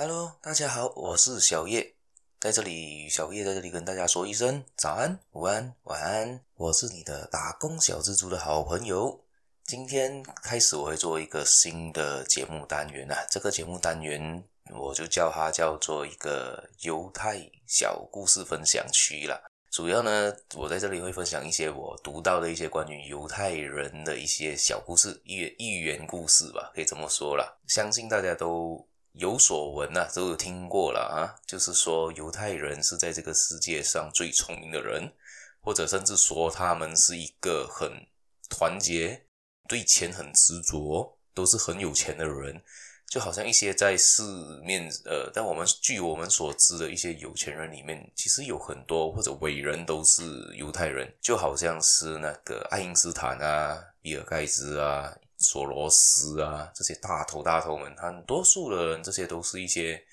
Hello，大家好，我是小叶，在这里，小叶在这里跟大家说一声早安、午安、晚安。我是你的打工小蜘蛛的好朋友。今天开始，我会做一个新的节目单元啊，这个节目单元我就叫它叫做一个犹太小故事分享区啦。主要呢，我在这里会分享一些我读到的一些关于犹太人的一些小故事、寓寓言故事吧，可以这么说啦。相信大家都。有所闻呐、啊，都有听过了啊。就是说，犹太人是在这个世界上最聪明的人，或者甚至说他们是一个很团结、对钱很执着、都是很有钱的人。就好像一些在市面，呃，但我们据我们所知的一些有钱人里面，其实有很多或者伟人都是犹太人，就好像是那个爱因斯坦啊、比尔盖茨啊。索罗斯啊，这些大头大头们，很多数的人，这些都是一些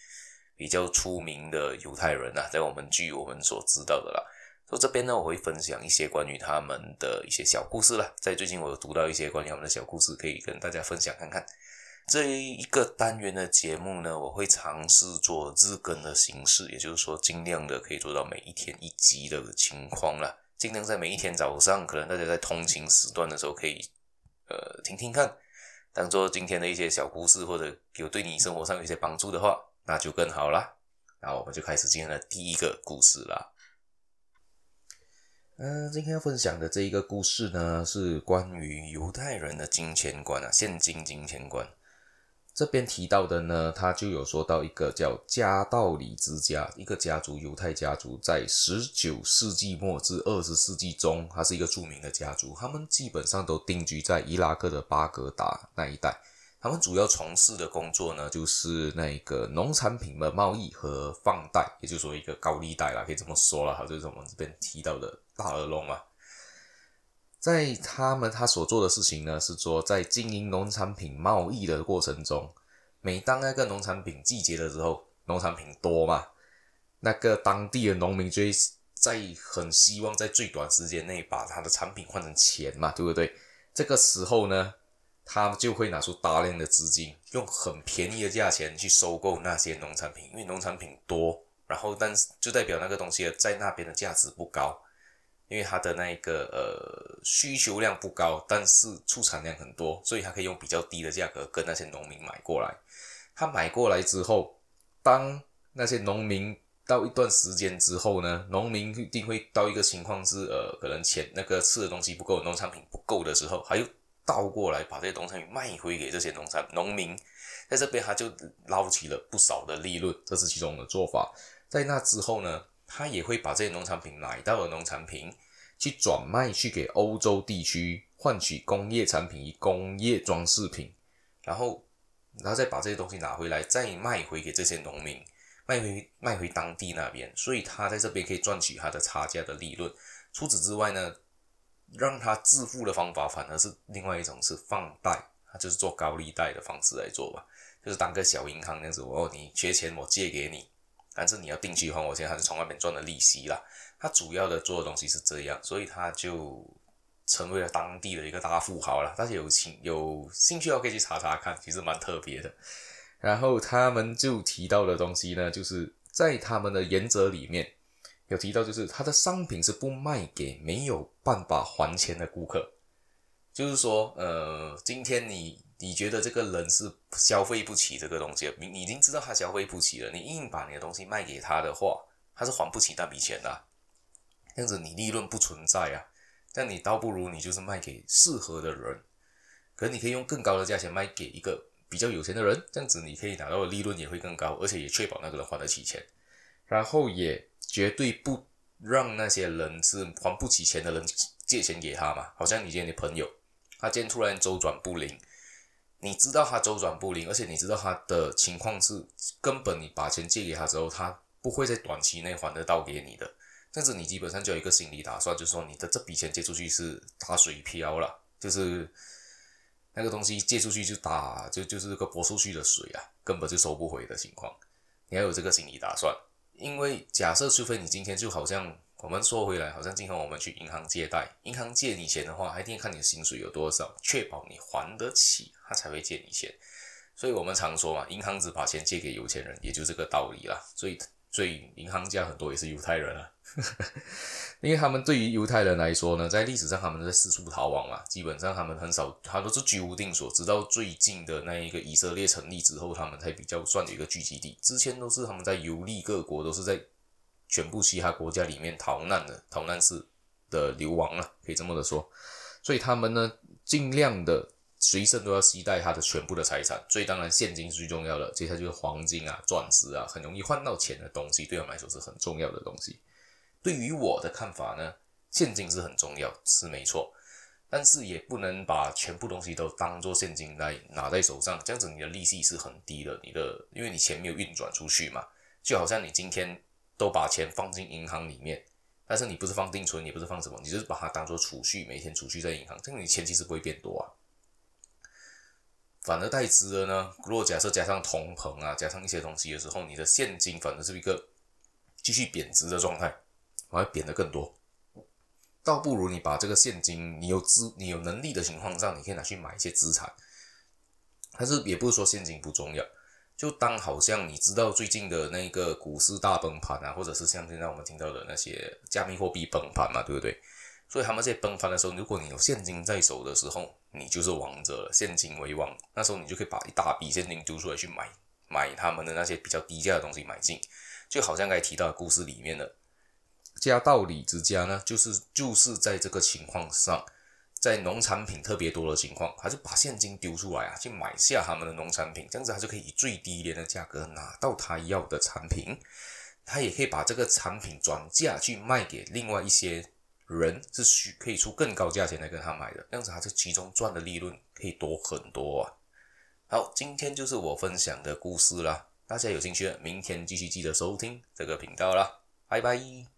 比较出名的犹太人啊，在我们据我们所知道的啦。所以这边呢，我会分享一些关于他们的一些小故事啦。在最近，我有读到一些关于他们的小故事，可以跟大家分享看看。这一个单元的节目呢，我会尝试做日更的形式，也就是说，尽量的可以做到每一天一集的情况啦。尽量在每一天早上，可能大家在通勤时段的时候可以。呃，听听看，当做今天的一些小故事，或者有对你生活上有一些帮助的话，那就更好啦。那我们就开始今天的第一个故事啦。嗯、今天要分享的这一个故事呢，是关于犹太人的金钱观啊，现金金钱观。这边提到的呢，他就有说到一个叫加道理之家，一个家族，犹太家族，在十九世纪末至二十世纪中，它是一个著名的家族。他们基本上都定居在伊拉克的巴格达那一带。他们主要从事的工作呢，就是那个农产品的贸易和放贷，也就是说一个高利贷啦，可以这么说啦，就是我们这边提到的大耳窿啊。在他们他所做的事情呢，是说在经营农产品贸易的过程中，每当那个农产品季节的时候，农产品多嘛，那个当地的农民就会在很希望在最短时间内把他的产品换成钱嘛，对不对？这个时候呢，他就会拿出大量的资金，用很便宜的价钱去收购那些农产品，因为农产品多，然后但是就代表那个东西在那边的价值不高。因为它的那个呃需求量不高，但是出产量很多，所以它可以用比较低的价格跟那些农民买过来。他买过来之后，当那些农民到一段时间之后呢，农民一定会到一个情况是呃，可能钱那个吃的东西不够，农产品不够的时候，还又倒过来把这些农产品卖回给这些农产农民，在这边他就捞起了不少的利润，这是其中的做法。在那之后呢，他也会把这些农产品买到的农产品去转卖去给欧洲地区，换取工业产品与工业装饰品，然后，然后再把这些东西拿回来，再卖回给这些农民，卖回卖回当地那边，所以他在这边可以赚取他的差价的利润。除此之外呢，让他致富的方法反而是另外一种是放贷，他就是做高利贷的方式来做吧，就是当个小银行那样子，哦，你缺钱我借给你。但是你要定期还我钱，还是从外面赚的利息啦。他主要的做的东西是这样，所以他就成为了当地的一个大富豪了。大家有兴有兴趣的话，可以去查查看，其实蛮特别的。然后他们就提到的东西呢，就是在他们的原则里面有提到，就是他的商品是不卖给没有办法还钱的顾客。就是说，呃，今天你。你觉得这个人是消费不起这个东西，你已经知道他消费不起了，你硬把你的东西卖给他的话，他是还不起那笔钱的啊，这样子你利润不存在啊，这样你倒不如你就是卖给适合的人，可你可以用更高的价钱卖给一个比较有钱的人，这样子你可以拿到的利润也会更高，而且也确保那个人还得起钱，然后也绝对不让那些人是还不起钱的人借钱给他嘛，好像你今天的朋友，他今天突然周转不灵。你知道他周转不灵，而且你知道他的情况是根本你把钱借给他之后，他不会在短期内还得到给你的。但是你基本上就有一个心理打算，就是说你的这笔钱借出去是打水漂了，就是那个东西借出去就打就就是个泼出去的水啊，根本就收不回的情况。你要有这个心理打算，因为假设除非你今天就好像。我们说回来，好像今天我们去银行借贷，银行借你钱的话，还一定看你的薪水有多少，确保你还得起，他才会借你钱。所以我们常说嘛，银行只把钱借给有钱人，也就这个道理啦。所以，所以银行家很多也是犹太人啊。因为他们对于犹太人来说呢，在历史上他们在四处逃亡嘛，基本上他们很少，他都是居无定所。直到最近的那一个以色列成立之后，他们才比较算有一个聚集地。之前都是他们在游历各国，都是在全部其他国家里面逃难的，逃难式的流亡啊，可以这么的说。所以他们呢，尽量的随身都要携带他的全部的财产。所以当然现金是最重要的，接下来就是黄金啊、钻石啊，很容易换到钱的东西，对他们来说是很重要的东西。对于我的看法呢，现金是很重要，是没错，但是也不能把全部东西都当做现金来拿在手上，这样子你的利息是很低的，你的因为你钱没有运转出去嘛，就好像你今天都把钱放进银行里面，但是你不是放定存，也不是放什么，你就是把它当做储蓄，每天储蓄在银行，这样你钱其实不会变多啊，反而代之的呢，如果假设加上通膨啊，加上一些东西的时候，你的现金反而是一个继续贬值的状态。反而贬得更多，倒不如你把这个现金，你有资，你有能力的情况下，你可以拿去买一些资产。但是也不是说现金不重要，就当好像你知道最近的那个股市大崩盘啊，或者是像现在我们听到的那些加密货币崩盘嘛，对不对？所以他们在崩盘的时候，如果你有现金在手的时候，你就是王者了，现金为王。那时候你就可以把一大笔现金丢出来去买买他们的那些比较低价的东西买进，就好像刚才提到的故事里面的。加道理之家呢，就是就是在这个情况上，在农产品特别多的情况，还是把现金丢出来啊，去买下他们的农产品，这样子他就可以以最低廉的价格拿到他要的产品，他也可以把这个产品转价去卖给另外一些人，是需可以出更高价钱来跟他买的，这样子他这其中赚的利润可以多很多啊。好，今天就是我分享的故事啦，大家有兴趣的，明天继续记得收听这个频道啦，拜拜。